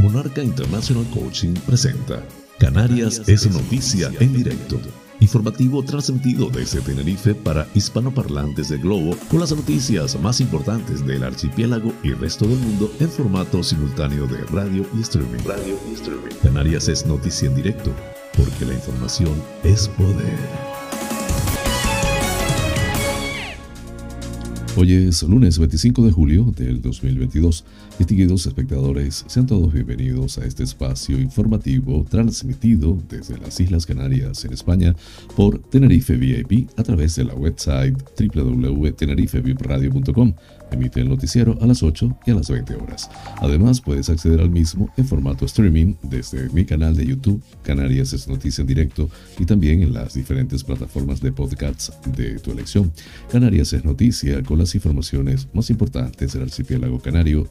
Monarca International Coaching presenta Canarias es noticia en directo. Informativo transmitido desde Tenerife para hispanoparlantes del globo con las noticias más importantes del archipiélago y resto del mundo en formato simultáneo de radio y streaming. Radio y streaming. Canarias es noticia en directo porque la información es poder. Hoy es lunes 25 de julio del 2022. Distinguidos espectadores, sean todos bienvenidos a este espacio informativo transmitido desde las Islas Canarias en España por Tenerife VIP a través de la website www.tenerifevipradio.com Emite el noticiero a las 8 y a las 20 horas. Además, puedes acceder al mismo en formato streaming desde mi canal de YouTube, Canarias es Noticia en Directo, y también en las diferentes plataformas de podcasts de tu elección. Canarias es Noticia con las informaciones más importantes del archipiélago canario,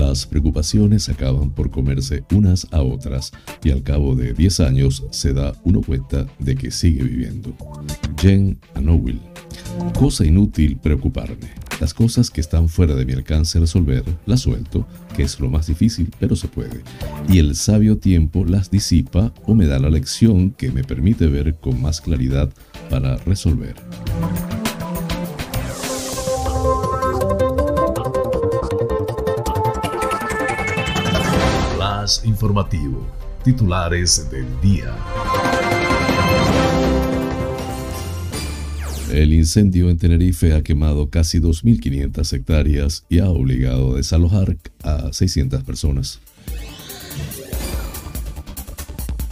Las preocupaciones acaban por comerse unas a otras y al cabo de 10 años se da uno cuenta de que sigue viviendo. Jen Anowil. Cosa inútil preocuparme. Las cosas que están fuera de mi alcance resolver, las suelto, que es lo más difícil, pero se puede. Y el sabio tiempo las disipa o me da la lección que me permite ver con más claridad para resolver. Informativo. Titulares del día. El incendio en Tenerife ha quemado casi 2.500 hectáreas y ha obligado a desalojar a 600 personas.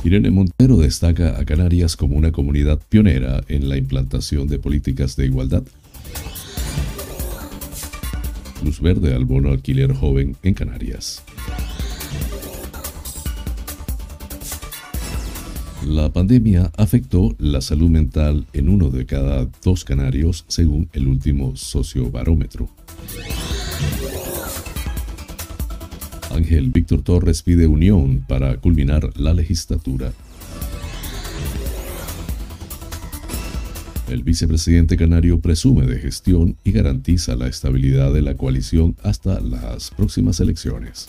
Irene Montero destaca a Canarias como una comunidad pionera en la implantación de políticas de igualdad. Luz verde al bono alquiler joven en Canarias. La pandemia afectó la salud mental en uno de cada dos canarios, según el último sociobarómetro. Ángel Víctor Torres pide unión para culminar la legislatura. El vicepresidente canario presume de gestión y garantiza la estabilidad de la coalición hasta las próximas elecciones.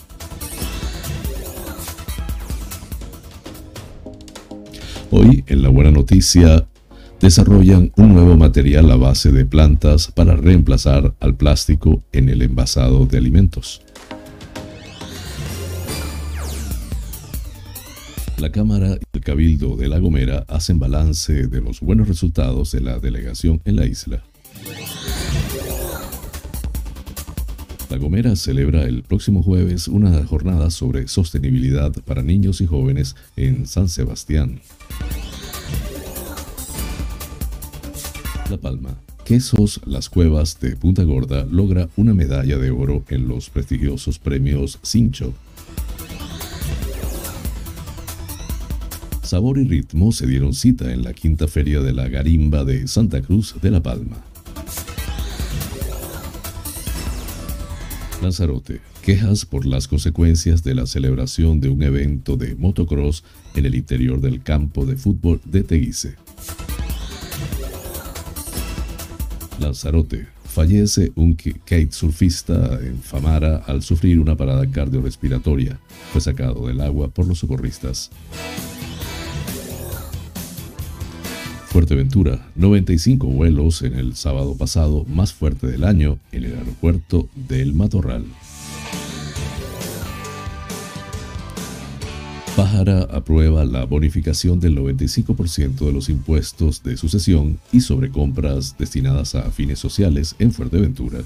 Hoy, en la buena noticia, desarrollan un nuevo material a base de plantas para reemplazar al plástico en el envasado de alimentos. La Cámara y el Cabildo de La Gomera hacen balance de los buenos resultados de la delegación en la isla. Gomera celebra el próximo jueves una jornada sobre sostenibilidad para niños y jóvenes en San Sebastián. La Palma. Quesos Las Cuevas de Punta Gorda logra una medalla de oro en los prestigiosos premios Cincho. Sabor y ritmo se dieron cita en la quinta feria de la Garimba de Santa Cruz de La Palma. Lanzarote. Quejas por las consecuencias de la celebración de un evento de motocross en el interior del campo de fútbol de Teguise. Lanzarote. Fallece un kitesurfista en Famara al sufrir una parada cardiorrespiratoria. Fue sacado del agua por los socorristas. Fuerteventura, 95 vuelos en el sábado pasado más fuerte del año en el aeropuerto del Matorral. Pájara aprueba la bonificación del 95% de los impuestos de sucesión y sobre compras destinadas a fines sociales en Fuerteventura.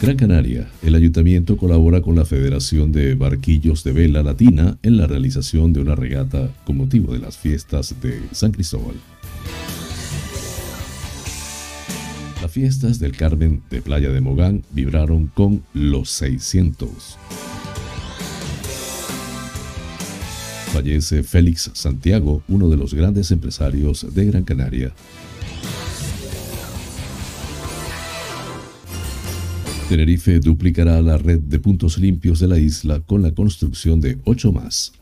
Gran Canaria, el ayuntamiento colabora con la Federación de Barquillos de Vela Latina en la realización de una regata con motivo de las fiestas de San Cristóbal. Las fiestas del Carmen de Playa de Mogán vibraron con los 600. Fallece Félix Santiago, uno de los grandes empresarios de Gran Canaria. Tenerife duplicará la red de puntos limpios de la isla con la construcción de ocho más.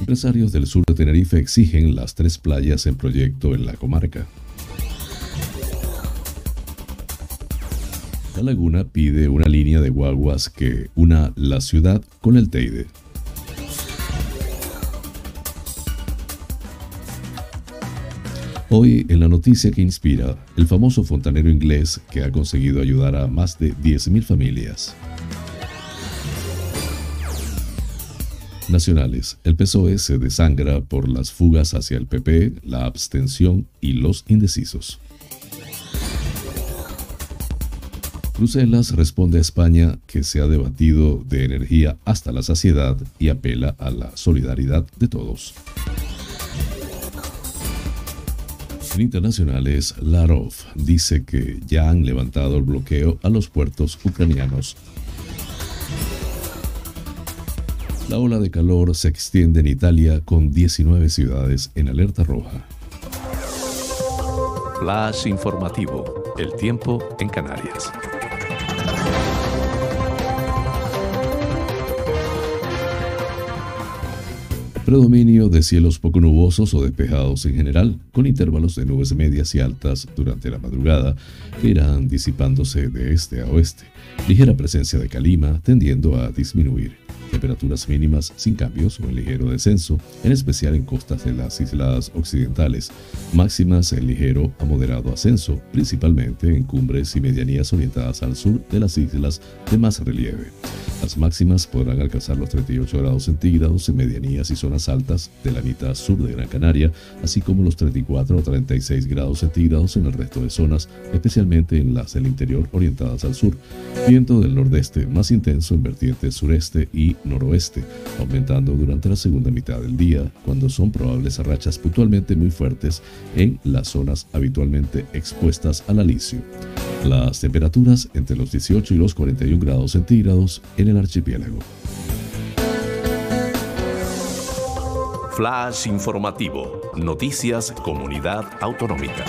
Empresarios del sur de Tenerife exigen las tres playas en proyecto en la comarca. La laguna pide una línea de guaguas que una la ciudad con el Teide. Hoy en la noticia que inspira, el famoso fontanero inglés que ha conseguido ayudar a más de 10.000 familias. Nacionales. El PSOE se desangra por las fugas hacia el PP, la abstención y los indecisos. Bruselas responde a España que se ha debatido de energía hasta la saciedad y apela a la solidaridad de todos. Internacionales, Larov dice que ya han levantado el bloqueo a los puertos ucranianos. La ola de calor se extiende en Italia con 19 ciudades en alerta roja. Flash informativo. El tiempo en Canarias. Predominio de cielos poco nubosos o despejados en general, con intervalos de nubes medias y altas durante la madrugada que irán disipándose de este a oeste. Ligera presencia de calima tendiendo a disminuir temperaturas mínimas sin cambios o en ligero descenso, en especial en costas de las islas occidentales, máximas en ligero a moderado ascenso, principalmente en cumbres y medianías orientadas al sur de las islas de más relieve. Las máximas podrán alcanzar los 38 grados centígrados en medianías y zonas altas de la mitad sur de Gran Canaria, así como los 34 o 36 grados centígrados en el resto de zonas, especialmente en las del interior orientadas al sur. Viento del nordeste más intenso en vertientes sureste y noroeste, aumentando durante la segunda mitad del día, cuando son probables rachas puntualmente muy fuertes en las zonas habitualmente expuestas al alisio. Las temperaturas entre los 18 y los 41 grados centígrados en el archipiélago. Flash informativo. Noticias Comunidad Autonómica.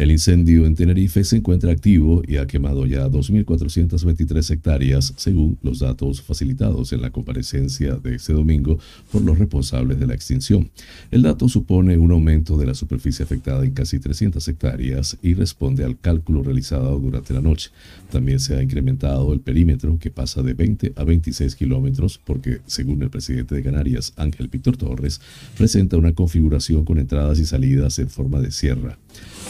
El incendio en Tenerife se encuentra activo y ha quemado ya 2.423 hectáreas, según los datos facilitados en la comparecencia de este domingo por los responsables de la extinción. El dato supone un aumento de la superficie afectada en casi 300 hectáreas y responde al cálculo realizado durante la noche. También se ha incrementado el perímetro, que pasa de 20 a 26 kilómetros, porque, según el presidente de Canarias, Ángel Víctor Torres, presenta una configuración con entradas y salidas en forma de sierra.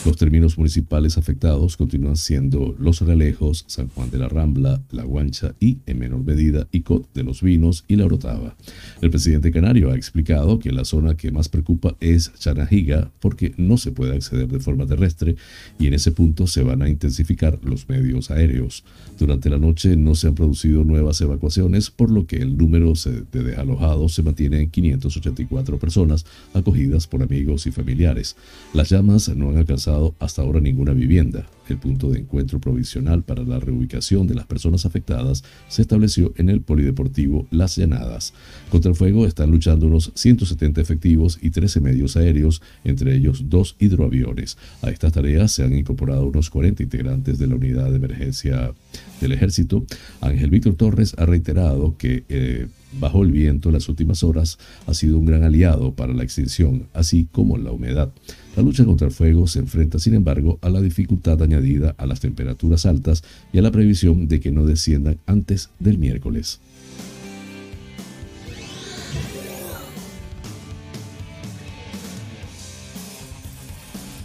Los términos municipales afectados continúan siendo Los Realejos, San Juan de la Rambla, La Guancha y, en menor medida, Icot de los Vinos y La Orotava. El presidente canario ha explicado que la zona que más preocupa es Chanajiga porque no se puede acceder de forma terrestre y en ese punto se van a intensificar los medios aéreos. Durante la noche no se han producido nuevas evacuaciones, por lo que el número de desalojados se mantiene en 584 personas acogidas por amigos y familiares. Las llamas no han alcanzado hasta ahora ninguna vivienda. El punto de encuentro provisional para la reubicación de las personas afectadas se estableció en el Polideportivo Las Llanadas. Contra el fuego están luchando unos 170 efectivos y 13 medios aéreos, entre ellos dos hidroaviones. A estas tareas se han incorporado unos 40 integrantes de la unidad de emergencia del ejército. Ángel Víctor Torres ha reiterado que eh, bajo el viento en las últimas horas ha sido un gran aliado para la extinción, así como la humedad. La lucha contra el fuego se enfrenta, sin embargo, a la dificultad añadida a las temperaturas altas y a la previsión de que no desciendan antes del miércoles.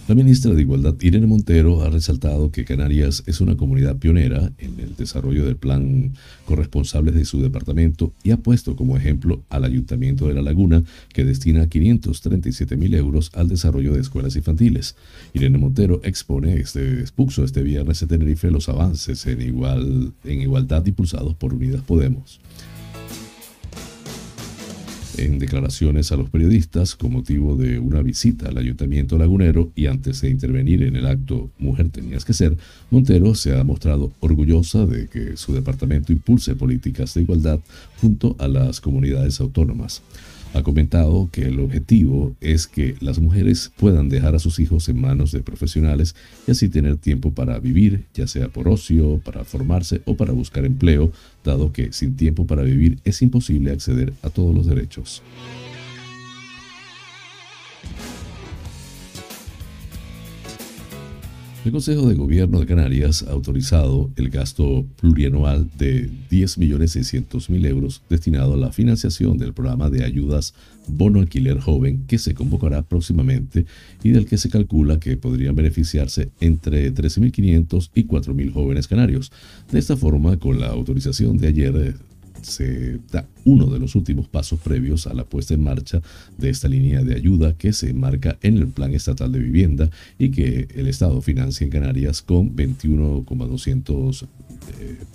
La ministra de Igualdad, Irene Montero, ha resaltado que Canarias es una comunidad pionera en el desarrollo del plan corresponsables de su departamento y ha puesto como ejemplo al Ayuntamiento de La Laguna, que destina 537 mil euros al desarrollo de escuelas infantiles. Irene Montero expone este, expuso este viernes en Tenerife los avances en, igual, en igualdad impulsados por Unidas Podemos. En declaraciones a los periodistas con motivo de una visita al ayuntamiento lagunero y antes de intervenir en el acto Mujer tenías que ser, Montero se ha mostrado orgullosa de que su departamento impulse políticas de igualdad junto a las comunidades autónomas ha comentado que el objetivo es que las mujeres puedan dejar a sus hijos en manos de profesionales y así tener tiempo para vivir, ya sea por ocio, para formarse o para buscar empleo, dado que sin tiempo para vivir es imposible acceder a todos los derechos. El Consejo de Gobierno de Canarias ha autorizado el gasto plurianual de 10.600.000 euros destinado a la financiación del programa de ayudas Bono Alquiler Joven que se convocará próximamente y del que se calcula que podrían beneficiarse entre 13.500 y 4.000 jóvenes canarios. De esta forma, con la autorización de ayer se da uno de los últimos pasos previos a la puesta en marcha de esta línea de ayuda que se enmarca en el Plan Estatal de Vivienda y que el Estado financia en Canarias con 21,200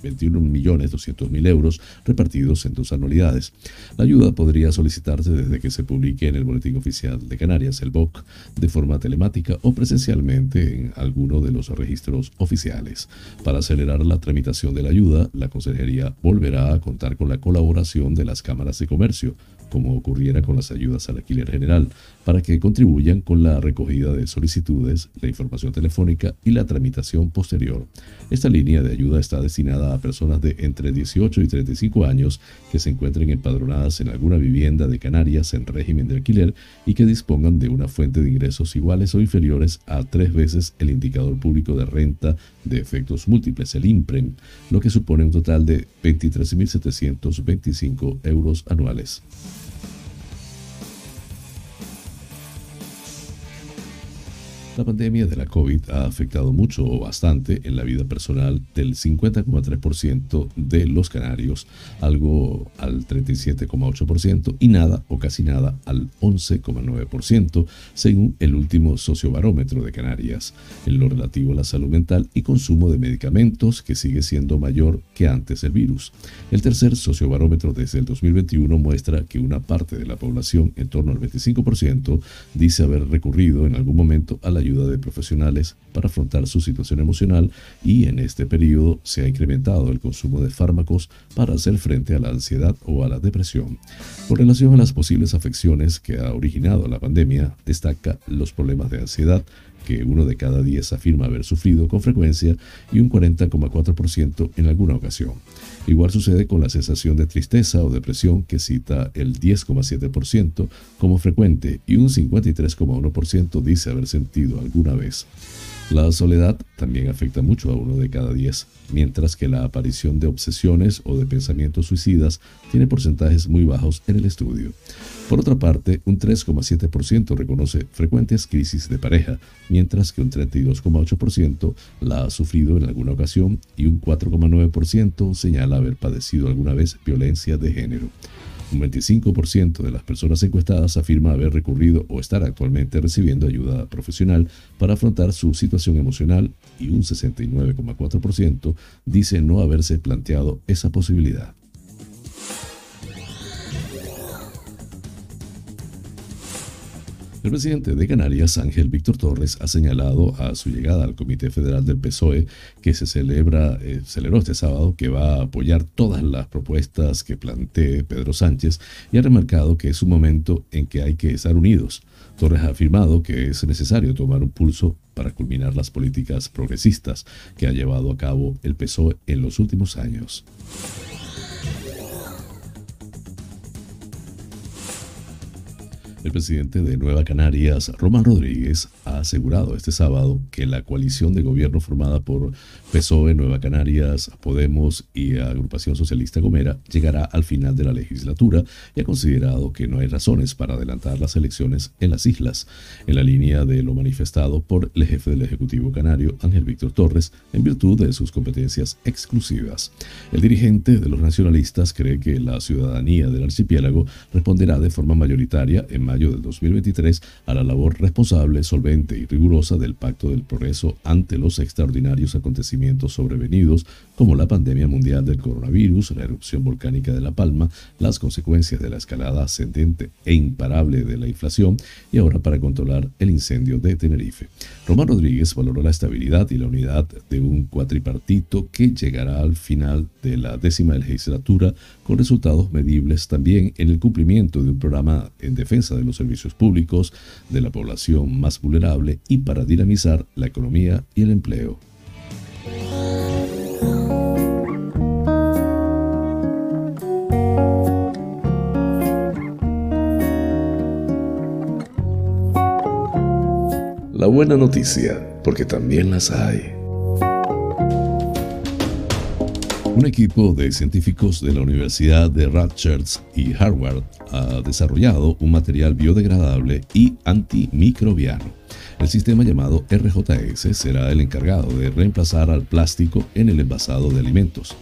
21 millones 200 mil euros repartidos en dos anualidades. La ayuda podría solicitarse desde que se publique en el Boletín Oficial de Canarias, el BOC, de forma telemática o presencialmente en alguno de los registros oficiales. Para acelerar la tramitación de la ayuda, la Consejería volverá a contar con la colaboración de las cámaras de comercio, como ocurriera con las ayudas al alquiler general, para que contribuyan con la recogida de solicitudes, la información telefónica y la tramitación posterior. Esta línea de ayuda está destinada a personas de entre 18 y 35 años que se encuentren empadronadas en alguna vivienda de Canarias en régimen de alquiler y que dispongan de una fuente de ingresos iguales o inferiores a tres veces el indicador público de renta de efectos múltiples, el IMPREM, lo que supone un total de 23.725 euros anuales. La pandemia de la COVID ha afectado mucho o bastante en la vida personal del 50,3% de los canarios, algo al 37,8% y nada o casi nada al 11,9%, según el último sociobarómetro de Canarias, en lo relativo a la salud mental y consumo de medicamentos que sigue siendo mayor que antes del virus. El tercer sociobarómetro desde el 2021 muestra que una parte de la población, en torno al 25%, dice haber recurrido en algún momento a la ayuda ayuda de profesionales para afrontar su situación emocional y en este periodo se ha incrementado el consumo de fármacos para hacer frente a la ansiedad o a la depresión. Con relación a las posibles afecciones que ha originado la pandemia, destaca los problemas de ansiedad, que uno de cada diez afirma haber sufrido con frecuencia y un 40,4% en alguna ocasión. Igual sucede con la sensación de tristeza o depresión que cita el 10,7% como frecuente y un 53,1% dice haber sentido alguna vez. La soledad también afecta mucho a uno de cada diez, mientras que la aparición de obsesiones o de pensamientos suicidas tiene porcentajes muy bajos en el estudio. Por otra parte, un 3,7% reconoce frecuentes crisis de pareja, mientras que un 32,8% la ha sufrido en alguna ocasión y un 4,9% señala haber padecido alguna vez violencia de género. Un 25% de las personas encuestadas afirma haber recurrido o estar actualmente recibiendo ayuda profesional para afrontar su situación emocional y un 69,4% dice no haberse planteado esa posibilidad. El presidente de Canarias, Ángel Víctor Torres, ha señalado a su llegada al Comité Federal del PSOE que se celebra, eh, celebró este sábado que va a apoyar todas las propuestas que plantee Pedro Sánchez y ha remarcado que es un momento en que hay que estar unidos. Torres ha afirmado que es necesario tomar un pulso para culminar las políticas progresistas que ha llevado a cabo el PSOE en los últimos años. El presidente de Nueva Canarias, Román Rodríguez, ha asegurado este sábado que la coalición de gobierno formada por PSOE, Nueva Canarias, Podemos y Agrupación Socialista Gomera llegará al final de la legislatura y ha considerado que no hay razones para adelantar las elecciones en las islas, en la línea de lo manifestado por el jefe del Ejecutivo Canario, Ángel Víctor Torres, en virtud de sus competencias exclusivas. El dirigente de los nacionalistas cree que la ciudadanía del archipiélago responderá de forma mayoritaria en mayo del 2023 a la labor responsable, solvente y rigurosa del Pacto del Progreso ante los extraordinarios acontecimientos sobrevenidos como la pandemia mundial del coronavirus, la erupción volcánica de La Palma, las consecuencias de la escalada ascendente e imparable de la inflación y ahora para controlar el incendio de Tenerife. Román Rodríguez valoró la estabilidad y la unidad de un cuatripartito que llegará al final de la décima legislatura con resultados medibles también en el cumplimiento de un programa en defensa de los servicios públicos, de la población más vulnerable y para dinamizar la economía y el empleo. Buena noticia, porque también las hay. Un equipo de científicos de la Universidad de Rutgers y Harvard ha desarrollado un material biodegradable y antimicrobiano. El sistema llamado RJS será el encargado de reemplazar al plástico en el envasado de alimentos.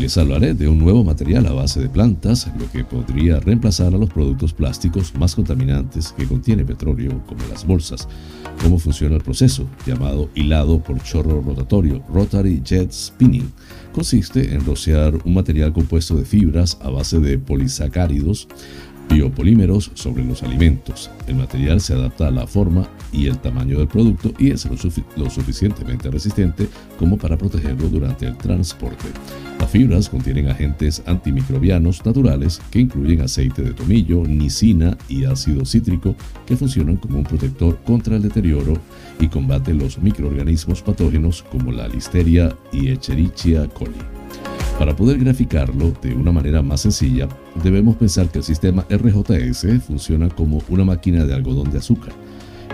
Les hablaré de un nuevo material a base de plantas, lo que podría reemplazar a los productos plásticos más contaminantes que contiene petróleo, como las bolsas. Cómo funciona el proceso, llamado hilado por chorro rotatorio, Rotary Jet Spinning. Consiste en rociar un material compuesto de fibras a base de polisacáridos biopolímeros sobre los alimentos. El material se adapta a la forma y el tamaño del producto y es lo, suficientemente resistente como para protegerlo durante el transporte. Las fibras contienen agentes antimicrobianos naturales que incluyen aceite de tomillo, nicina y ácido cítrico que funcionan como un protector contra el deterioro y combate los microorganismos patógenos como la listeria y Echerichia coli. Para poder graficarlo de una manera más sencilla, debemos pensar que el sistema RJS funciona como una máquina de algodón de azúcar.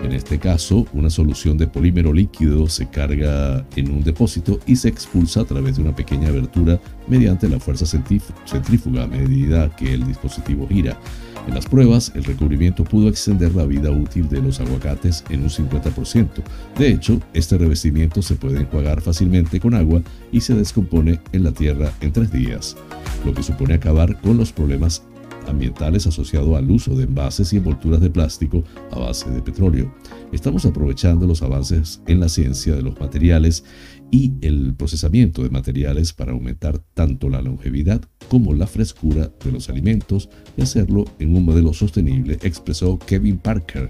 En este caso, una solución de polímero líquido se carga en un depósito y se expulsa a través de una pequeña abertura mediante la fuerza centrífuga a medida que el dispositivo gira. En las pruebas, el recubrimiento pudo extender la vida útil de los aguacates en un 50%. De hecho, este revestimiento se puede enjuagar fácilmente con agua y se descompone en la tierra en tres días, lo que supone acabar con los problemas ambientales asociados al uso de envases y envolturas de plástico a base de petróleo. Estamos aprovechando los avances en la ciencia de los materiales y el procesamiento de materiales para aumentar tanto la longevidad como la frescura de los alimentos y hacerlo en un modelo sostenible, expresó Kevin Parker.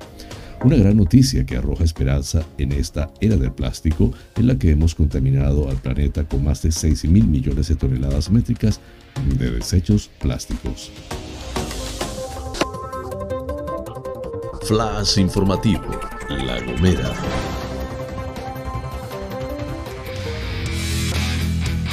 Una gran noticia que arroja esperanza en esta era del plástico en la que hemos contaminado al planeta con más de 6 mil millones de toneladas métricas de desechos plásticos. Flash informativo, La Gomera.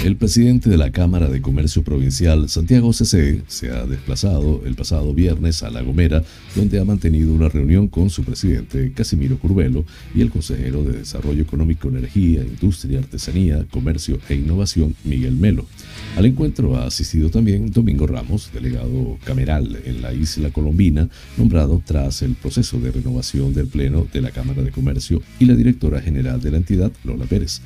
El presidente de la Cámara de Comercio Provincial, Santiago CC, se ha desplazado el pasado viernes a La Gomera, donde ha mantenido una reunión con su presidente, Casimiro Curvelo, y el consejero de Desarrollo Económico, Energía, Industria, Artesanía, Comercio e Innovación, Miguel Melo. Al encuentro ha asistido también Domingo Ramos, delegado cameral en la isla colombina, nombrado tras el proceso de renovación del Pleno de la Cámara de Comercio, y la directora general de la entidad, Lola Pérez.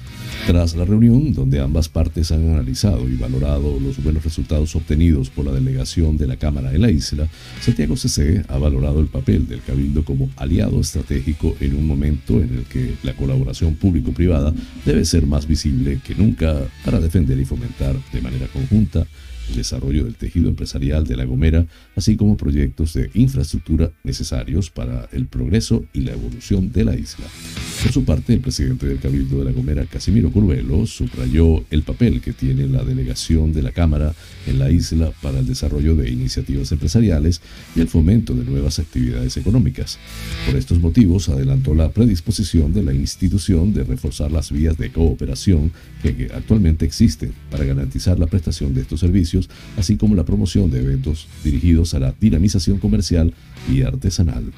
Tras la reunión, donde ambas partes han analizado y valorado los buenos resultados obtenidos por la delegación de la Cámara en la isla, Santiago CC ha valorado el papel del Cabildo como aliado estratégico en un momento en el que la colaboración público-privada debe ser más visible que nunca para defender y fomentar de manera conjunta desarrollo del tejido empresarial de La Gomera, así como proyectos de infraestructura necesarios para el progreso y la evolución de la isla. Por su parte, el presidente del Cabildo de La Gomera, Casimiro Curvelo, subrayó el papel que tiene la delegación de la Cámara en la isla para el desarrollo de iniciativas empresariales y el fomento de nuevas actividades económicas. Por estos motivos, adelantó la predisposición de la institución de reforzar las vías de cooperación que actualmente existen para garantizar la prestación de estos servicios así como la promoción de eventos dirigidos a la dinamización comercial y artesanal.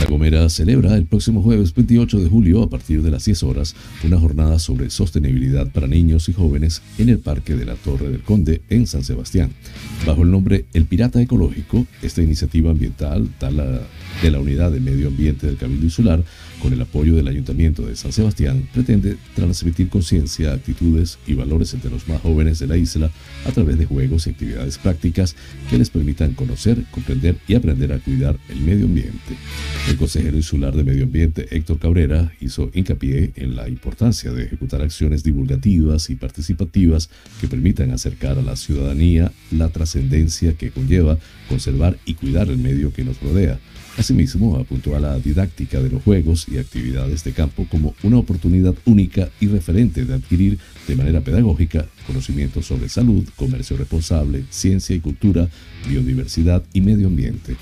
La Gomera celebra el próximo jueves 28 de julio a partir de las 10 horas una jornada sobre sostenibilidad para niños y jóvenes en el Parque de la Torre del Conde en San Sebastián. Bajo el nombre El Pirata Ecológico, esta iniciativa ambiental da la de la Unidad de Medio Ambiente del Cabildo Insular, con el apoyo del Ayuntamiento de San Sebastián, pretende transmitir conciencia, actitudes y valores entre los más jóvenes de la isla a través de juegos y actividades prácticas que les permitan conocer, comprender y aprender a cuidar el medio ambiente. El consejero insular de Medio Ambiente, Héctor Cabrera, hizo hincapié en la importancia de ejecutar acciones divulgativas y participativas que permitan acercar a la ciudadanía la trascendencia que conlleva conservar y cuidar el medio que nos rodea Asimismo, apuntó a la didáctica de los juegos y actividades de campo como una oportunidad única y referente de adquirir de manera pedagógica conocimientos sobre salud, comercio responsable, ciencia y cultura, biodiversidad y medio ambiente.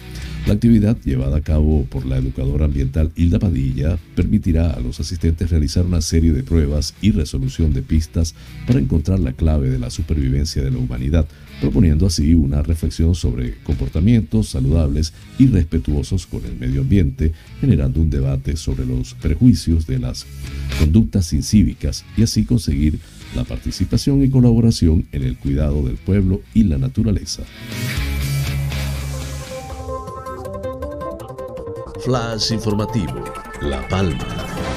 La actividad llevada a cabo por la educadora ambiental Hilda Padilla permitirá a los asistentes realizar una serie de pruebas y resolución de pistas para encontrar la clave de la supervivencia de la humanidad proponiendo así una reflexión sobre comportamientos saludables y respetuosos con el medio ambiente, generando un debate sobre los prejuicios de las conductas incívicas y así conseguir la participación y colaboración en el cuidado del pueblo y la naturaleza. Flash informativo, La Palma.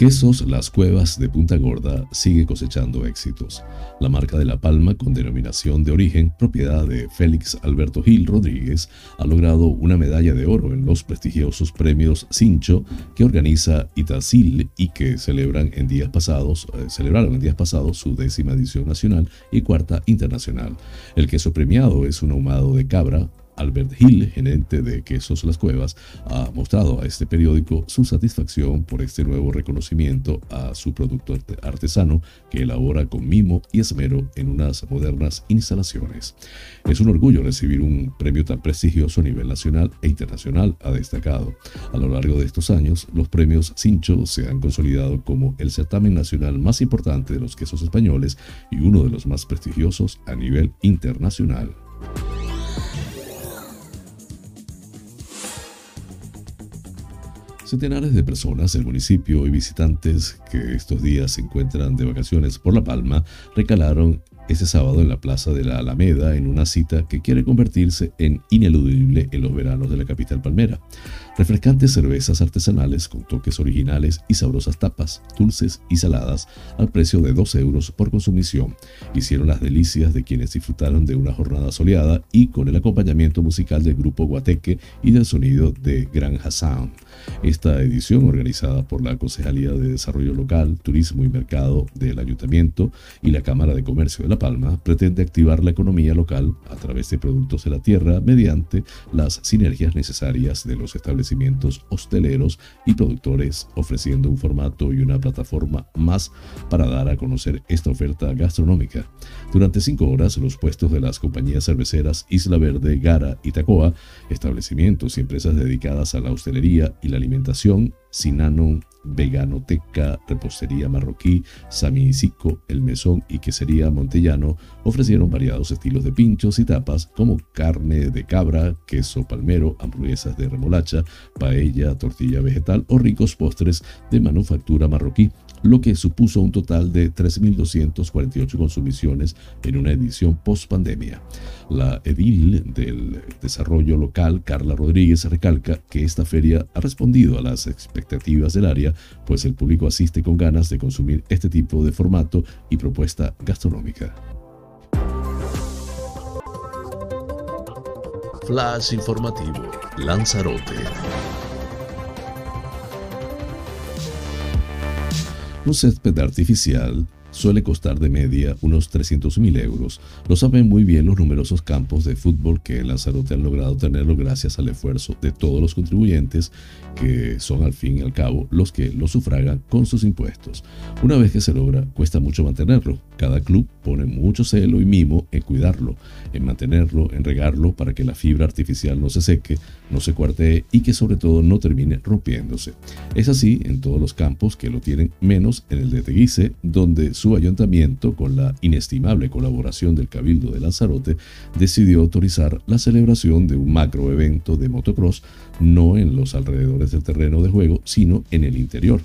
Quesos Las Cuevas de Punta Gorda sigue cosechando éxitos. La marca de La Palma, con denominación de origen, propiedad de Félix Alberto Gil Rodríguez, ha logrado una medalla de oro en los prestigiosos premios Cincho que organiza Itacil y que celebran en días pasados, eh, celebraron en días pasados su décima edición nacional y cuarta internacional. El queso premiado es un ahumado de cabra, Albert Hill, gerente de Quesos Las Cuevas, ha mostrado a este periódico su satisfacción por este nuevo reconocimiento a su producto artesano que elabora con mimo y esmero en unas modernas instalaciones. Es un orgullo recibir un premio tan prestigioso a nivel nacional e internacional, ha destacado. A lo largo de estos años, los premios Cincho se han consolidado como el certamen nacional más importante de los quesos españoles y uno de los más prestigiosos a nivel internacional. Centenares de personas del municipio y visitantes que estos días se encuentran de vacaciones por La Palma recalaron ese sábado en la Plaza de la Alameda en una cita que quiere convertirse en ineludible en los veranos de la capital palmera. Refrescantes cervezas artesanales con toques originales y sabrosas tapas, dulces y saladas al precio de 2 euros por consumición. Hicieron las delicias de quienes disfrutaron de una jornada soleada y con el acompañamiento musical del grupo Guateque y del sonido de Gran Hassan. Esta edición, organizada por la Concejalía de Desarrollo Local, Turismo y Mercado del Ayuntamiento y la Cámara de Comercio de La Palma, pretende activar la economía local a través de productos de la tierra mediante las sinergias necesarias de los establecimientos hosteleros y productores, ofreciendo un formato y una plataforma más para dar a conocer esta oferta gastronómica. Durante cinco horas, los puestos de las compañías cerveceras Isla Verde, Gara y Tacoa, establecimientos y empresas dedicadas a la hostelería y la alimentación, Sinano, Veganoteca, Repostería Marroquí, Samicico, El Mesón y Quesería Montellano ofrecieron variados estilos de pinchos y tapas como carne de cabra, queso palmero, hamburguesas de remolacha, paella, tortilla vegetal o ricos postres de manufactura marroquí, lo que supuso un total de 3.248 consumiciones en una edición post-pandemia. La edil del desarrollo local, Carla Rodríguez, recalca que esta feria ha respondido a las expectativas del área, pues el público asiste con ganas de consumir este tipo de formato y propuesta gastronómica. Flash informativo, Lanzarote. Un césped artificial suele costar de media unos 300.000 euros. Lo saben muy bien los numerosos campos de fútbol que en Lanzarote han logrado tenerlo gracias al esfuerzo de todos los contribuyentes, que son al fin y al cabo los que lo sufragan con sus impuestos. Una vez que se logra, cuesta mucho mantenerlo. Cada club pone mucho celo y mimo en cuidarlo, en mantenerlo, en regarlo para que la fibra artificial no se seque, no se cuartee y que sobre todo no termine rompiéndose. Es así en todos los campos que lo tienen, menos en el de Teguise, donde su ayuntamiento, con la inestimable colaboración del Cabildo de Lanzarote, decidió autorizar la celebración de un macro evento de motocross no en los alrededores del terreno de juego, sino en el interior.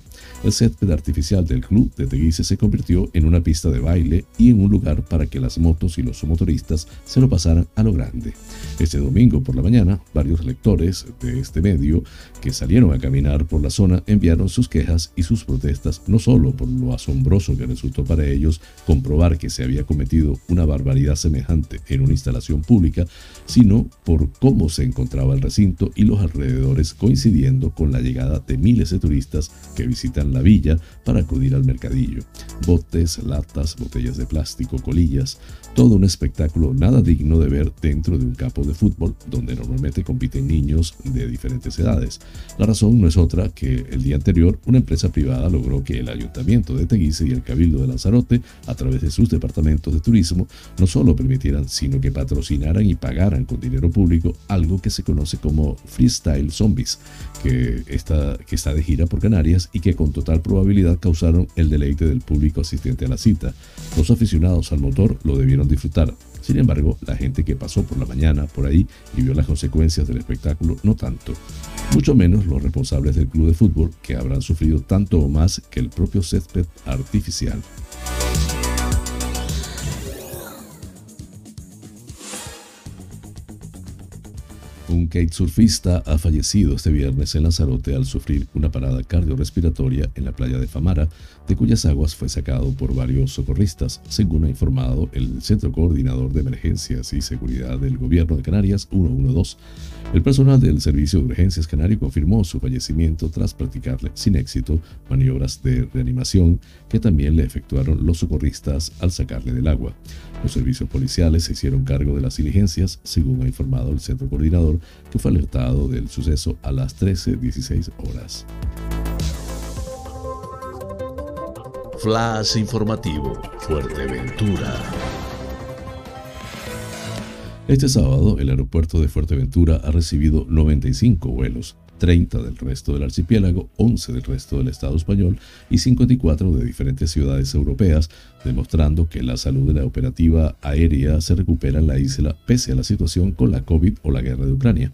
El césped artificial del club de Teguise se convirtió en una pista de baile y en un lugar para que las motos y los motoristas se lo pasaran a lo grande. Este domingo por la mañana, varios lectores de este medio que salieron a caminar por la zona enviaron sus quejas y sus protestas no solo por lo asombroso que resultó para ellos comprobar que se había cometido una barbaridad semejante en una instalación pública, sino por cómo se encontraba el recinto y los alrededores coincidiendo con la llegada de miles de turistas que visitan la villa para acudir al mercadillo. Botes, latas, botellas de plástico, colillas, todo un espectáculo nada digno de ver dentro de un campo de fútbol donde normalmente compiten niños de diferentes edades. La razón no es otra que el día anterior una empresa privada logró que el ayuntamiento de Teguise y el cabildo de Lanzarote, a través de sus departamentos de turismo, no solo permitieran, sino que patrocinaran y pagaran con dinero público algo que se conoce como Freestyle Zombies, que está, que está de gira por Canarias y que con total probabilidad causaron el deleite del público asistente a la cita. Los aficionados al motor lo debieron disfrutar. Sin embargo, la gente que pasó por la mañana por ahí y vio las consecuencias del espectáculo no tanto. Mucho menos los responsables del club de fútbol que habrán sufrido tanto o más que el propio césped artificial. Un kitesurfista ha fallecido este viernes en Lanzarote al sufrir una parada cardiorrespiratoria en la playa de Famara, de cuyas aguas fue sacado por varios socorristas, según ha informado el Centro Coordinador de Emergencias y Seguridad del Gobierno de Canarias 112. El personal del Servicio de Urgencias Canario confirmó su fallecimiento tras practicarle sin éxito maniobras de reanimación que también le efectuaron los socorristas al sacarle del agua. Los servicios policiales se hicieron cargo de las diligencias, según ha informado el centro coordinador, que fue alertado del suceso a las 13.16 horas. Flash informativo, Fuerteventura. Este sábado, el aeropuerto de Fuerteventura ha recibido 95 vuelos, 30 del resto del archipiélago, 11 del resto del Estado español y 54 de diferentes ciudades europeas, demostrando que la salud de la operativa aérea se recupera en la isla pese a la situación con la COVID o la guerra de Ucrania.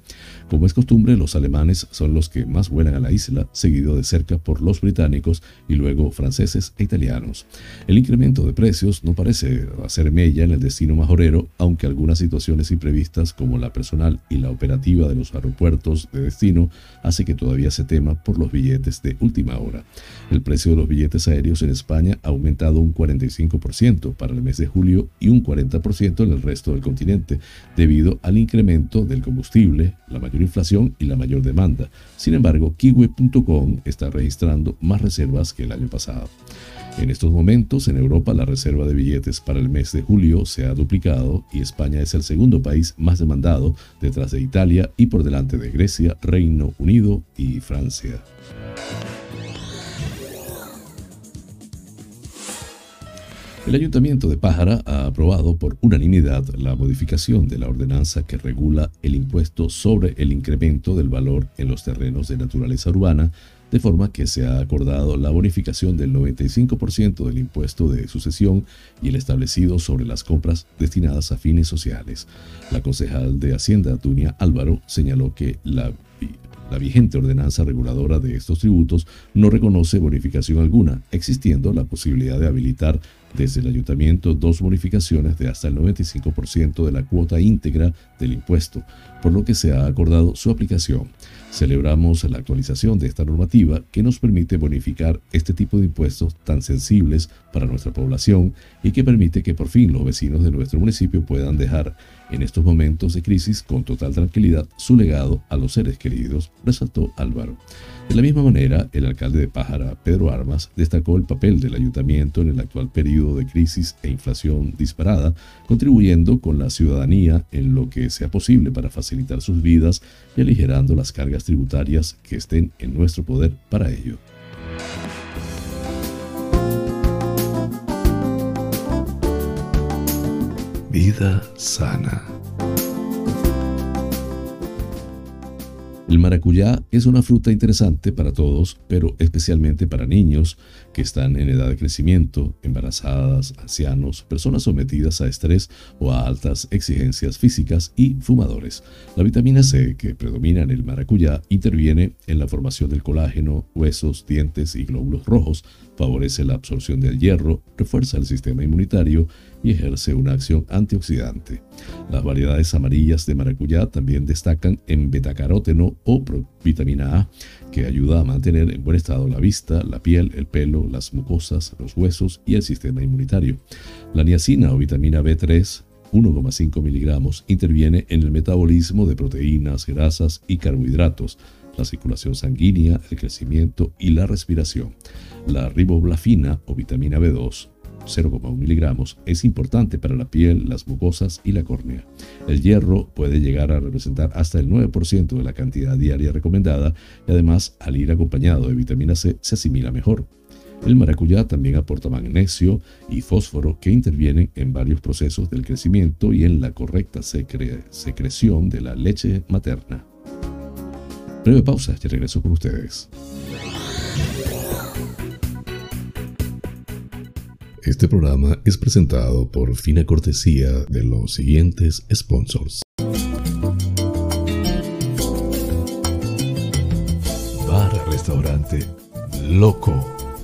Como es costumbre, los alemanes son los que más vuelan a la isla, seguido de cerca por los británicos y luego franceses e italianos. El incremento de precios no parece hacer mella en el destino majorero, aunque algunas situaciones imprevistas como la personal y la operativa de los aeropuertos de destino hace que todavía se tema por los billetes de última hora. El precio de los billetes aéreos en España ha aumentado un 45% para el mes de julio y un 40% en el resto del continente, debido al incremento del combustible, la mayor inflación y la mayor demanda. Sin embargo, kiwi.com está registrando más reservas que el año pasado. En estos momentos, en Europa, la reserva de billetes para el mes de julio se ha duplicado y España es el segundo país más demandado, detrás de Italia y por delante de Grecia, Reino Unido y Francia. El Ayuntamiento de Pájara ha aprobado por unanimidad la modificación de la ordenanza que regula el impuesto sobre el incremento del valor en los terrenos de naturaleza urbana de forma que se ha acordado la bonificación del 95% del impuesto de sucesión y el establecido sobre las compras destinadas a fines sociales. La concejal de Hacienda, Dunia Álvaro, señaló que la la vigente ordenanza reguladora de estos tributos no reconoce bonificación alguna, existiendo la posibilidad de habilitar desde el ayuntamiento dos bonificaciones de hasta el 95% de la cuota íntegra del impuesto, por lo que se ha acordado su aplicación. Celebramos la actualización de esta normativa que nos permite bonificar este tipo de impuestos tan sensibles para nuestra población y que permite que por fin los vecinos de nuestro municipio puedan dejar en estos momentos de crisis con total tranquilidad su legado a los seres queridos, resaltó Álvaro. De la misma manera, el alcalde de Pájara, Pedro Armas, destacó el papel del ayuntamiento en el actual periodo de crisis e inflación disparada, contribuyendo con la ciudadanía en lo que sea posible para facilitar sus vidas y aligerando las cargas tributarias que estén en nuestro poder para ello. Vida sana. El maracuyá es una fruta interesante para todos, pero especialmente para niños, que están en edad de crecimiento, embarazadas, ancianos, personas sometidas a estrés o a altas exigencias físicas y fumadores. La vitamina C, que predomina en el maracuyá, interviene en la formación del colágeno, huesos, dientes y glóbulos rojos, favorece la absorción del hierro, refuerza el sistema inmunitario y ejerce una acción antioxidante. Las variedades amarillas de maracuyá también destacan en betacaróteno o vitamina A, que ayuda a mantener en buen estado la vista, la piel, el pelo, las mucosas, los huesos y el sistema inmunitario. La niacina o vitamina B3 1,5 miligramos interviene en el metabolismo de proteínas, grasas y carbohidratos, la circulación sanguínea, el crecimiento y la respiración. La riboblafina o vitamina B2 0,1 miligramos, es importante para la piel, las mucosas y la córnea. El hierro puede llegar a representar hasta el 9% de la cantidad diaria recomendada y además al ir acompañado de vitamina C se asimila mejor. El maracuyá también aporta magnesio y fósforo que intervienen en varios procesos del crecimiento y en la correcta secreción de la leche materna. Breve pausa y regreso con ustedes. Este programa es presentado por fina cortesía de los siguientes sponsors. Bar Restaurante Loco,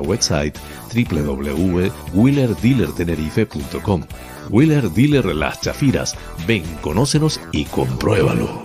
website www.wheelerdealertenerife.com. Wheeler Dealer Las Chafiras. Ven, conócenos y compruébalo.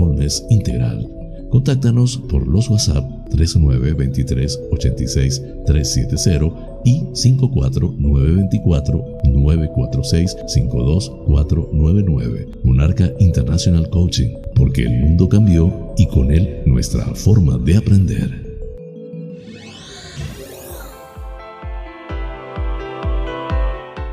mindfulness integral. Contáctanos por los WhatsApp 3923 86 370 y 54924 946 52499. Monarca International Coaching, porque el mundo cambió y con él nuestra forma de aprender.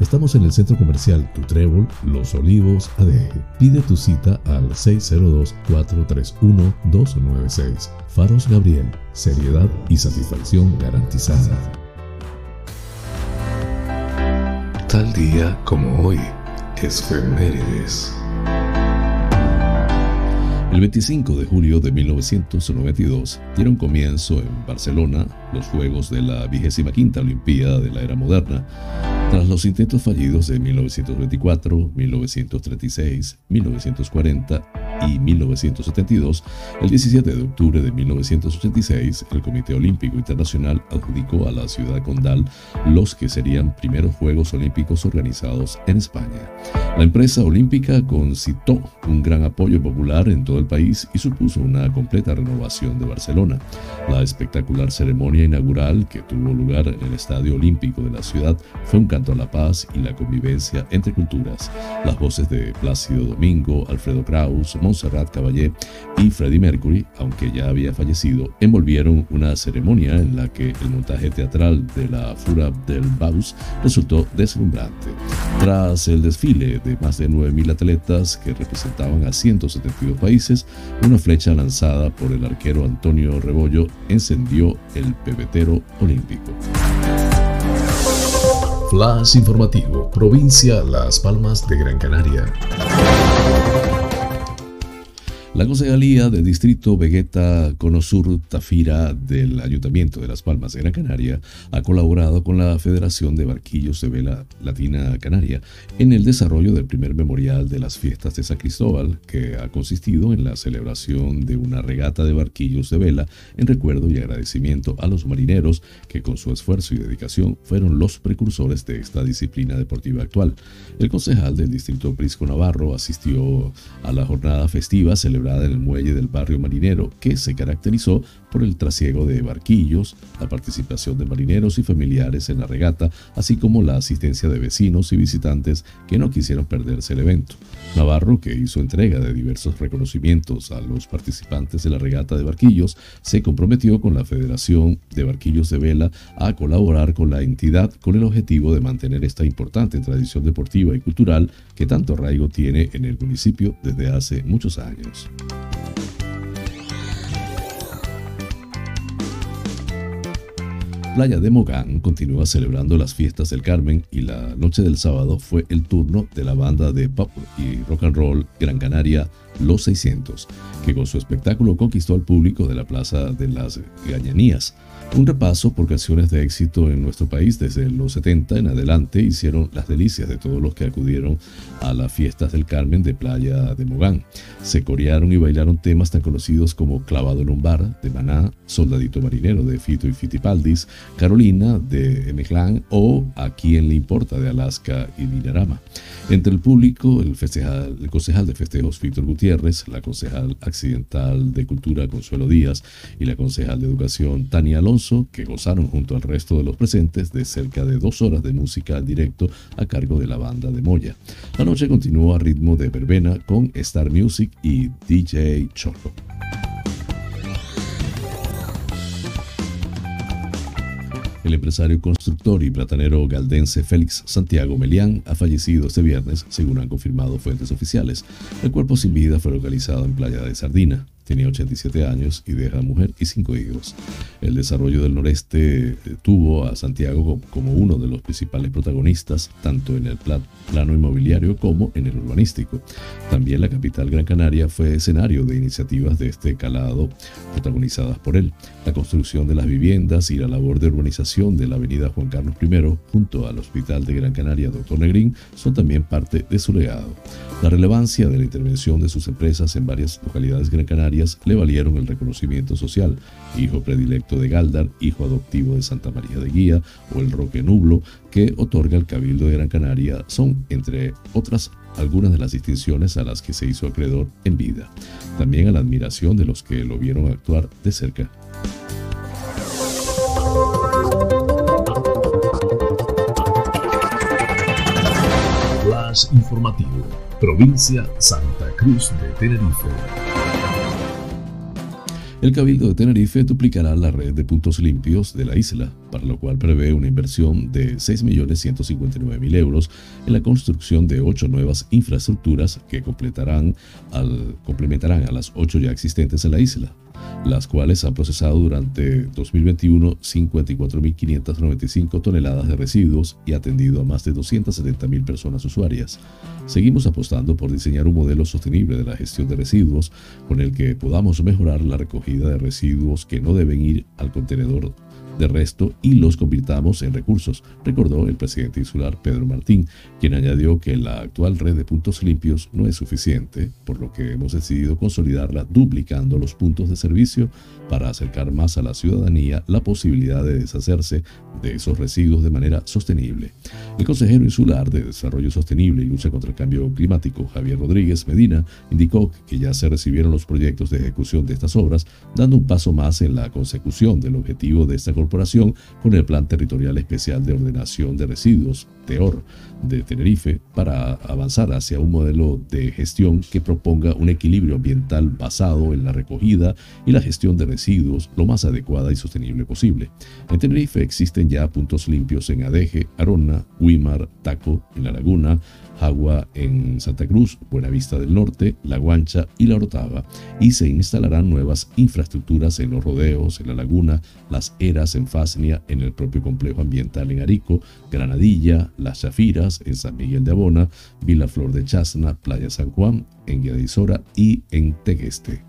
Estamos en el centro comercial Tu Trébol, Los Olivos, ADG. Pide tu cita al 602-431-296. Faros Gabriel, seriedad y satisfacción garantizada. Tal día como hoy, es Efemérides. El 25 de julio de 1992 dieron comienzo en Barcelona los Juegos de la 25 Olimpiada de la Era Moderna, tras los intentos fallidos de 1924, 1936, 1940 y 1972, el 17 de octubre de 1986, el Comité Olímpico Internacional adjudicó a la ciudad condal los que serían primeros Juegos Olímpicos organizados en España. La empresa olímpica concitó un gran apoyo popular en todo el país y supuso una completa renovación de Barcelona. La espectacular ceremonia inaugural que tuvo lugar en el Estadio Olímpico de la ciudad fue un canto a la paz y la convivencia entre culturas. Las voces de Plácido Domingo, Alfredo Kraus, Montserrat Caballé y Freddie Mercury, aunque ya había fallecido, envolvieron una ceremonia en la que el montaje teatral de la Fura del Baus resultó deslumbrante. Tras el desfile de más de 9.000 atletas que representaban a 172 países, una flecha lanzada por el arquero Antonio Rebollo encendió el pebetero olímpico. Flash informativo, provincia Las Palmas de Gran Canaria. La Concejalía de Distrito Vegeta Conosur Tafira del Ayuntamiento de Las Palmas de Gran Canaria ha colaborado con la Federación de Barquillos de Vela Latina Canaria en el desarrollo del primer memorial de las fiestas de San Cristóbal, que ha consistido en la celebración de una regata de barquillos de vela en recuerdo y agradecimiento a los marineros que con su esfuerzo y dedicación fueron los precursores de esta disciplina deportiva actual. El concejal del Distrito Prisco Navarro asistió a la jornada festiva celebrada en el muelle del barrio marinero, que se caracterizó por el trasiego de barquillos, la participación de marineros y familiares en la regata, así como la asistencia de vecinos y visitantes que no quisieron perderse el evento. Navarro, que hizo entrega de diversos reconocimientos a los participantes de la regata de barquillos, se comprometió con la Federación de Barquillos de Vela a colaborar con la entidad con el objetivo de mantener esta importante tradición deportiva y cultural que tanto arraigo tiene en el municipio desde hace muchos años. Playa de Mogán continúa celebrando las fiestas del Carmen y la noche del sábado fue el turno de la banda de pop y rock and roll Gran Canaria Los 600, que con su espectáculo conquistó al público de la Plaza de las Gañanías. Un repaso por canciones de éxito en nuestro país desde los 70 en adelante hicieron las delicias de todos los que acudieron a las fiestas del Carmen de Playa de Mogán. Se corearon y bailaron temas tan conocidos como Clavado en un bar de Maná, Soldadito Marinero de Fito y Fitipaldis, Carolina de Mejlán o A quién le importa de Alaska y Dinarama. Entre el público, el, concejal de festejos Víctor Gutiérrez, la concejal accidental de Cultura Consuelo Díaz y la concejal de Educación Tania Alonso, que gozaron junto al resto de los presentes de cerca de dos horas de música en directo a cargo de la banda de Moya. La noche continuó a ritmo de verbena con Star Music y DJ Chorro. El empresario constructor y platanero galdense Félix Santiago Melián ha fallecido este viernes, según han confirmado fuentes oficiales. El cuerpo sin vida fue localizado en Playa de Sardina. Tenía 87 años y deja mujer y cinco hijos. El desarrollo del noreste eh, tuvo a Santiago como uno de los principales protagonistas, tanto en el plano inmobiliario como en el urbanístico. También la capital Gran Canaria fue escenario de iniciativas de este calado protagonizadas por él. La construcción de las viviendas y la labor de urbanización de la avenida Juan Carlos I junto al Hospital de Gran Canaria Dr. Negrín son también parte de su legado. La relevancia de la intervención de sus empresas en varias localidades gran le valieron el reconocimiento social, hijo predilecto de Galdar, hijo adoptivo de Santa María de Guía o el Roque Nublo, que otorga el Cabildo de Gran Canaria, son, entre otras, algunas de las distinciones a las que se hizo acreedor en vida, también a la admiración de los que lo vieron actuar de cerca. informativo, provincia Santa Cruz de Tenerife. El Cabildo de Tenerife duplicará la red de puntos limpios de la isla, para lo cual prevé una inversión de 6.159.000 euros en la construcción de ocho nuevas infraestructuras que completarán al, complementarán a las ocho ya existentes en la isla las cuales han procesado durante 2021 54.595 toneladas de residuos y atendido a más de 270.000 personas usuarias. Seguimos apostando por diseñar un modelo sostenible de la gestión de residuos con el que podamos mejorar la recogida de residuos que no deben ir al contenedor de resto y los convirtamos en recursos, recordó el presidente insular Pedro Martín, quien añadió que la actual red de puntos limpios no es suficiente, por lo que hemos decidido consolidarla duplicando los puntos de servicio para acercar más a la ciudadanía la posibilidad de deshacerse de esos residuos de manera sostenible. El consejero insular de Desarrollo Sostenible y Lucha contra el Cambio Climático, Javier Rodríguez Medina, indicó que ya se recibieron los proyectos de ejecución de estas obras, dando un paso más en la consecución del objetivo de esta con el Plan Territorial Especial de Ordenación de Residuos, TEOR, de Tenerife, para avanzar hacia un modelo de gestión que proponga un equilibrio ambiental basado en la recogida y la gestión de residuos lo más adecuada y sostenible posible. En Tenerife existen ya puntos limpios en Adeje, Arona, Huimar, Taco, en La Laguna, Agua en Santa Cruz, Buenavista del Norte, La Guancha y La Orotava, y se instalarán nuevas infraestructuras en los rodeos, en La Laguna, Las Eras en Fasnia, en el propio complejo ambiental en Arico, Granadilla, Las Chafiras, en San Miguel de Abona, Villa Flor de Chasna, Playa San Juan, en Guiadizora y en Tegueste.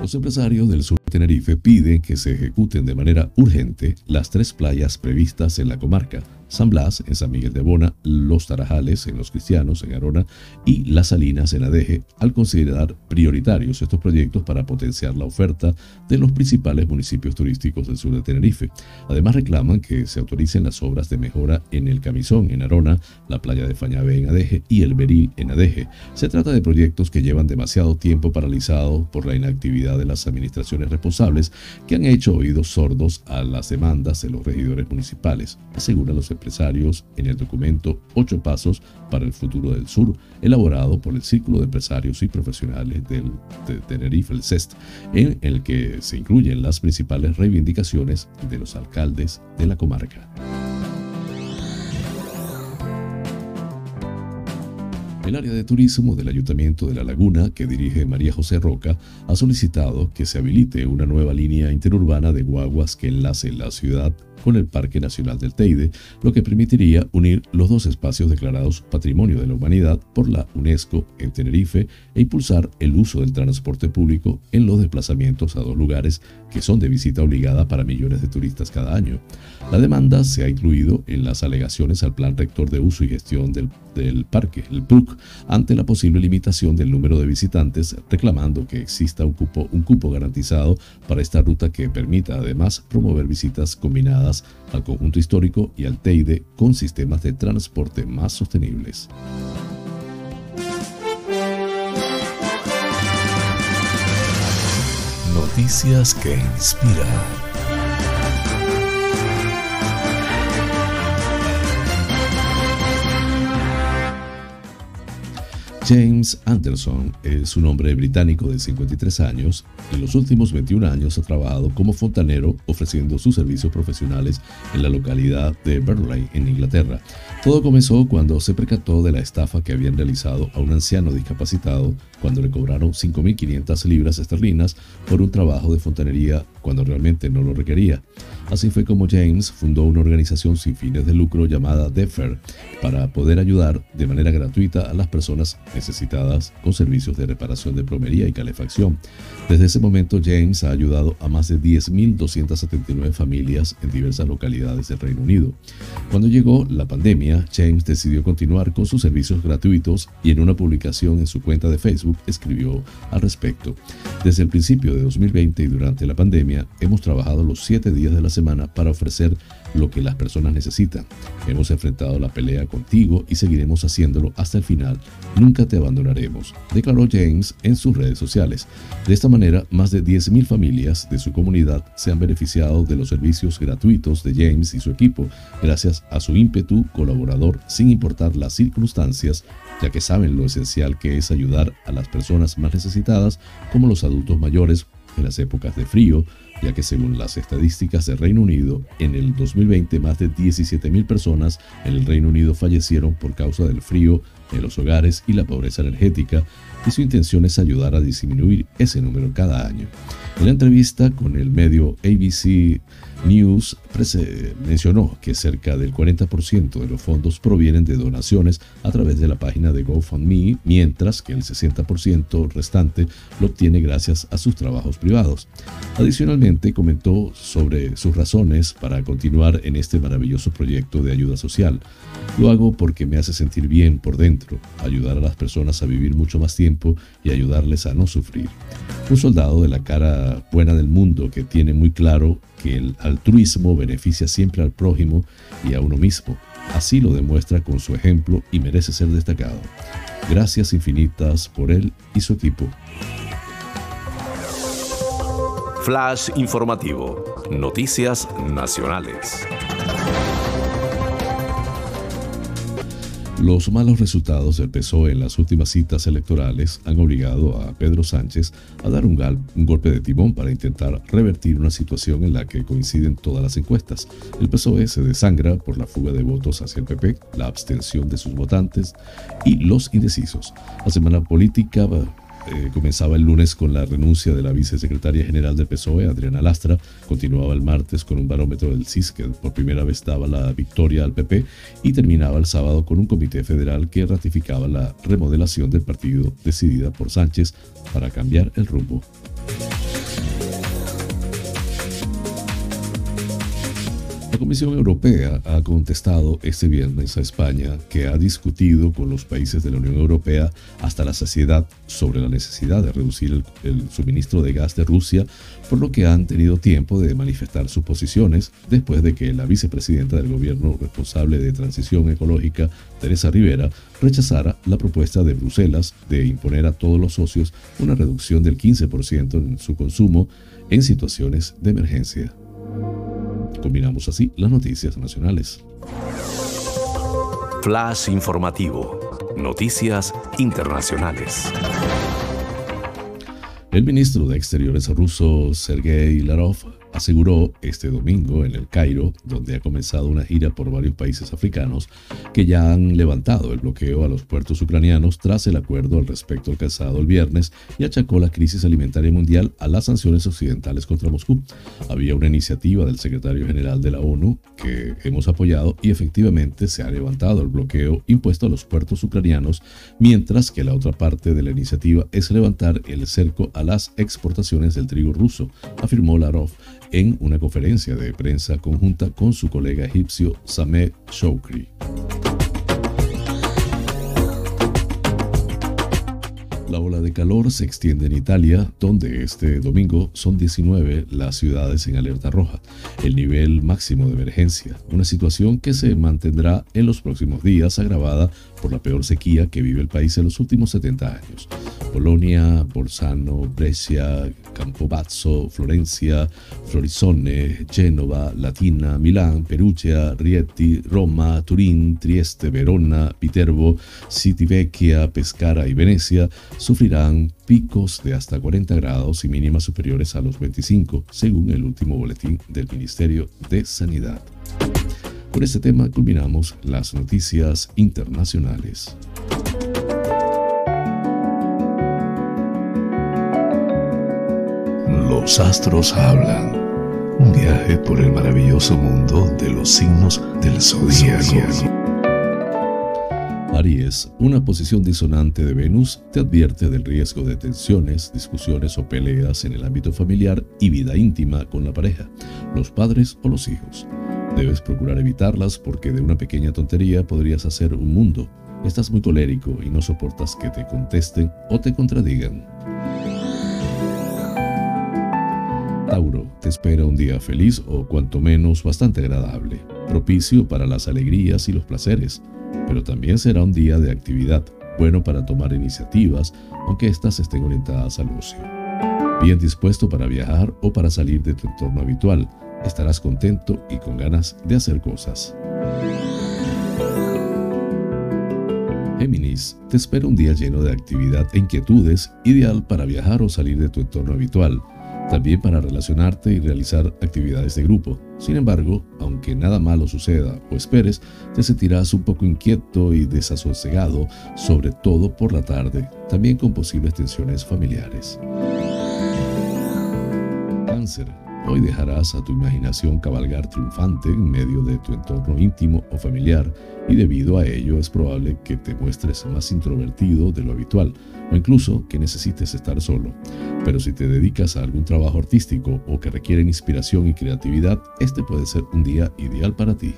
Los empresarios del sur Tenerife piden que se ejecuten de manera urgente las tres playas previstas en la comarca, San Blas en San Miguel de Bona, Los Tarajales en Los Cristianos en Arona y Las Salinas en Adeje, al considerar prioritarios estos proyectos para potenciar la oferta de los principales municipios turísticos del sur de Tenerife. Además reclaman que se autoricen las obras de mejora en el Camisón en Arona, la playa de Fañabe en Adeje y el Beril en Adeje. Se trata de proyectos que llevan demasiado tiempo paralizados por la inactividad de las administraciones responsables que han hecho oídos sordos a las demandas de los regidores municipales, aseguran los empresarios en el documento Ocho Pasos para el Futuro del Sur, elaborado por el Círculo de Empresarios y Profesionales del, de Tenerife, el CEST, en el que se incluyen las principales reivindicaciones de los alcaldes de la comarca. El área de turismo del Ayuntamiento de La Laguna, que dirige María José Roca, ha solicitado que se habilite una nueva línea interurbana de guaguas que enlace la ciudad con el Parque Nacional del Teide, lo que permitiría unir los dos espacios declarados Patrimonio de la Humanidad por la UNESCO en Tenerife e impulsar el uso del transporte público en los desplazamientos a dos lugares que son de visita obligada para millones de turistas cada año. La demanda se ha incluido en las alegaciones al Plan Rector de Uso y Gestión del, Parque, el PUC, ante la posible limitación del número de visitantes, reclamando que exista un cupo, un cupo garantizado para esta ruta que permita además promover visitas combinadas al conjunto histórico y al Teide con sistemas de transporte más sostenibles. Noticias que inspiran. James Anderson es un hombre británico de 53 años y los últimos 21 años ha trabajado como fontanero ofreciendo sus servicios profesionales en la localidad de Burnley, en Inglaterra. Todo comenzó cuando se percató de la estafa que habían realizado a un anciano discapacitado cuando le cobraron 5.500 libras esterlinas por un trabajo de fontanería cuando realmente no lo requería. Así fue como James fundó una organización sin fines de lucro llamada Defer para poder ayudar de manera gratuita a las personas necesitadas con servicios de reparación de plomería y calefacción. Desde ese momento James ha ayudado a más de 10.279 familias en diversas localidades del Reino Unido. Cuando llegó la pandemia, James decidió continuar con sus servicios gratuitos y en una publicación en su cuenta de Facebook escribió al respecto. Desde el principio de 2020 y durante la pandemia hemos trabajado los siete días de la semana para ofrecer lo que las personas necesitan. Hemos enfrentado la pelea contigo y seguiremos haciéndolo hasta el final. Nunca te abandonaremos, declaró James en sus redes sociales. De esta manera, más de 10.000 familias de su comunidad se han beneficiado de los servicios gratuitos de James y su equipo, gracias a su ímpetu colaborador sin importar las circunstancias, ya que saben lo esencial que es ayudar a las personas más necesitadas, como los adultos mayores, en las épocas de frío, ya que según las estadísticas del Reino Unido, en el 2020 más de 17.000 personas en el Reino Unido fallecieron por causa del frío en los hogares y la pobreza energética, y su intención es ayudar a disminuir ese número cada año. En la entrevista con el medio ABC News mencionó que cerca del 40% de los fondos provienen de donaciones a través de la página de GoFundMe, mientras que el 60% restante lo obtiene gracias a sus trabajos privados. Adicionalmente, comentó sobre sus razones para continuar en este maravilloso proyecto de ayuda social. Lo hago porque me hace sentir bien por dentro, ayudar a las personas a vivir mucho más tiempo y ayudarles a no sufrir. Un soldado de la cara buena del mundo que tiene muy claro que el altruismo beneficia siempre al prójimo y a uno mismo. Así lo demuestra con su ejemplo y merece ser destacado. Gracias infinitas por él y su equipo. Flash informativo. Noticias nacionales. Los malos resultados del PSOE en las últimas citas electorales han obligado a Pedro Sánchez a dar un, golpe de timón para intentar revertir una situación en la que coinciden todas las encuestas. El PSOE se desangra por la fuga de votos hacia el PP, la abstención de sus votantes y los indecisos. La semana política eh, comenzaba el lunes con la renuncia de la vicesecretaria general del PSOE, Adriana Lastra, continuaba el martes con un barómetro del CIS que por primera vez daba la victoria al PP y terminaba el sábado con un comité federal que ratificaba la remodelación del partido decidida por Sánchez para cambiar el rumbo. La Comisión Europea ha contestado este viernes a España que ha discutido con los países de la Unión Europea hasta la saciedad sobre la necesidad de reducir el, suministro de gas de Rusia, por lo que han tenido tiempo de manifestar sus posiciones después de que la vicepresidenta del gobierno responsable de transición ecológica, Teresa Rivera, rechazara la propuesta de Bruselas de imponer a todos los socios una reducción del 15% en su consumo en situaciones de emergencia. Combinamos así las noticias nacionales. Flash informativo. Noticias internacionales. El ministro de Exteriores ruso, Sergei Larov, aseguró este domingo en el Cairo, donde ha comenzado una gira por varios países africanos, que ya han levantado el bloqueo a los puertos ucranianos tras el acuerdo al respecto alcanzado el viernes y achacó la crisis alimentaria mundial a las sanciones occidentales contra Moscú. Había una iniciativa del secretario general de la ONU que hemos apoyado y efectivamente se ha levantado el bloqueo impuesto a los puertos ucranianos, mientras que la otra parte de la iniciativa es levantar el cerco a las exportaciones del trigo ruso, afirmó Larov en una conferencia de prensa conjunta con su colega egipcio Sameh Shoukri. La ola de calor se extiende en Italia, donde este domingo son 19 las ciudades en alerta roja, el nivel máximo de emergencia, una situación que se mantendrá en los próximos días agravada por la peor sequía que vive el país en los últimos 70 años. Polonia, Bolzano, Brescia, Campobazzo, Florencia, Florisone, Génova, Latina, Milán, Perugia, Rieti, Roma, Turín, Trieste, Verona, Viterbo, Vecchia, Pescara y Venecia sufrirán picos de hasta 40 grados y mínimas superiores a los 25, según el último boletín del Ministerio de Sanidad. Con este tema culminamos las noticias internacionales. Los astros hablan. Un viaje por el maravilloso mundo de los signos del zodiaco. Aries, una posición disonante de Venus te advierte del riesgo de tensiones, discusiones o peleas en el ámbito familiar y vida íntima con la pareja, los padres o los hijos. Debes procurar evitarlas porque de una pequeña tontería podrías hacer un mundo. Estás muy colérico y no soportas que te contesten o te contradigan. Tauro, te espera un día feliz o cuanto menos bastante agradable, propicio para las alegrías y los placeres pero también será un día de actividad, bueno para tomar iniciativas, aunque éstas estén orientadas al ocio. Bien dispuesto para viajar o para salir de tu entorno habitual, estarás contento y con ganas de hacer cosas. Géminis, te espera un día lleno de actividad e inquietudes, ideal para viajar o salir de tu entorno habitual también para relacionarte y realizar actividades de grupo. Sin embargo, aunque nada malo suceda o esperes, te sentirás un poco inquieto y desasosegado, sobre todo por la tarde, también con posibles tensiones familiares. Cáncer. Hoy dejarás a tu imaginación cabalgar triunfante en medio de tu entorno íntimo o familiar y debido a ello es probable que te muestres más introvertido de lo habitual o incluso que necesites estar solo. Pero si te dedicas a algún trabajo artístico o que requiere inspiración y creatividad, este puede ser un día ideal para ti.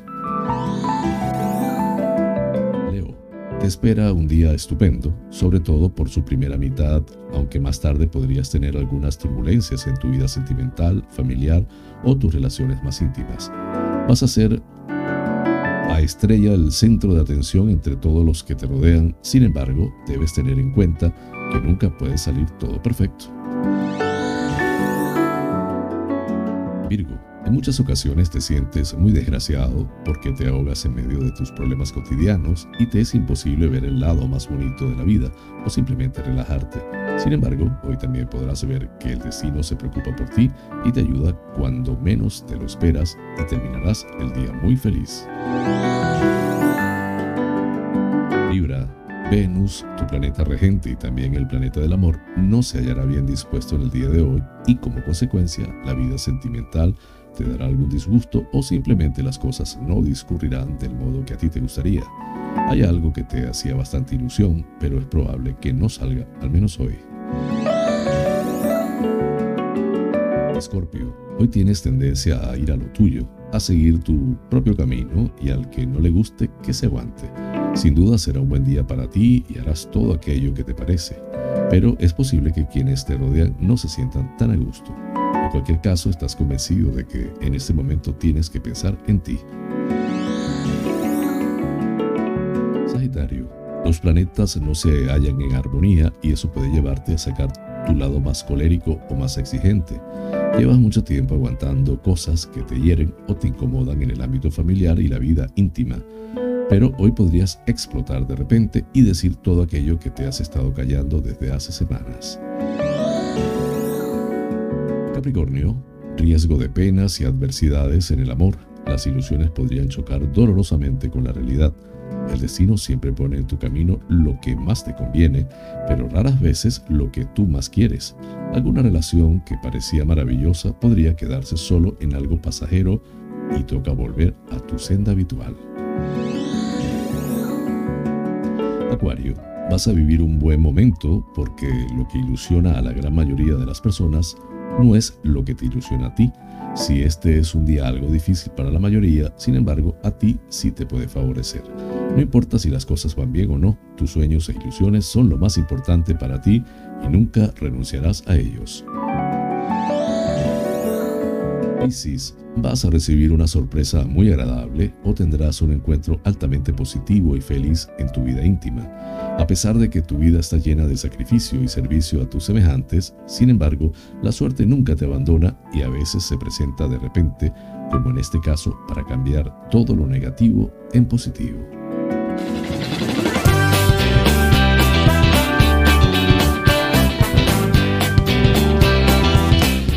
Te espera un día estupendo, sobre todo por su primera mitad, aunque más tarde podrías tener algunas turbulencias en tu vida sentimental, familiar o tus relaciones más íntimas. Vas a ser a estrella el centro de atención entre todos los que te rodean, sin embargo, debes tener en cuenta que nunca puede salir todo perfecto. Virgo en muchas ocasiones te sientes muy desgraciado porque te ahogas en medio de tus problemas cotidianos y te es imposible ver el lado más bonito de la vida o simplemente relajarte. Sin embargo, hoy también podrás ver que el destino se preocupa por ti y te ayuda cuando menos te lo esperas y terminarás el día muy feliz. Libra, Venus, tu planeta regente y también el planeta del amor, no se hallará bien dispuesto en el día de hoy y como consecuencia la vida sentimental te dará algún disgusto o simplemente las cosas no discurrirán del modo que a ti te gustaría. Hay algo que te hacía bastante ilusión, pero es probable que no salga, al menos hoy. Escorpio, hoy tienes tendencia a ir a lo tuyo, a seguir tu propio camino y al que no le guste, que se aguante. Sin duda será un buen día para ti y harás todo aquello que te parece, pero es posible que quienes te rodean no se sientan tan a gusto. En cualquier caso, estás convencido de que en este momento tienes que pensar en ti. Sagitario, los planetas no se hallan en armonía y eso puede llevarte a sacar tu lado más colérico o más exigente. Llevas mucho tiempo aguantando cosas que te hieren o te incomodan en el ámbito familiar y la vida íntima, pero hoy podrías explotar de repente y decir todo aquello que te has estado callando desde hace semanas. Capricornio, riesgo de penas y adversidades en el amor. Las ilusiones podrían chocar dolorosamente con la realidad. El destino siempre pone en tu camino lo que más te conviene, pero raras veces lo que tú más quieres. Alguna relación que parecía maravillosa podría quedarse solo en algo pasajero y toca volver a tu senda habitual. Acuario, vas a vivir un buen momento porque lo que ilusiona a la gran mayoría de las personas no es lo que te ilusiona a ti. Si este es un día algo difícil para la mayoría, sin embargo, a ti sí te puede favorecer. No importa si las cosas van bien o no, tus sueños e ilusiones son lo más importante para ti y nunca renunciarás a ellos. Vas a recibir una sorpresa muy agradable o tendrás un encuentro altamente positivo y feliz en tu vida íntima. A pesar de que tu vida está llena de sacrificio y servicio a tus semejantes, sin embargo, la suerte nunca te abandona y a veces se presenta de repente, como en este caso, para cambiar todo lo negativo en positivo.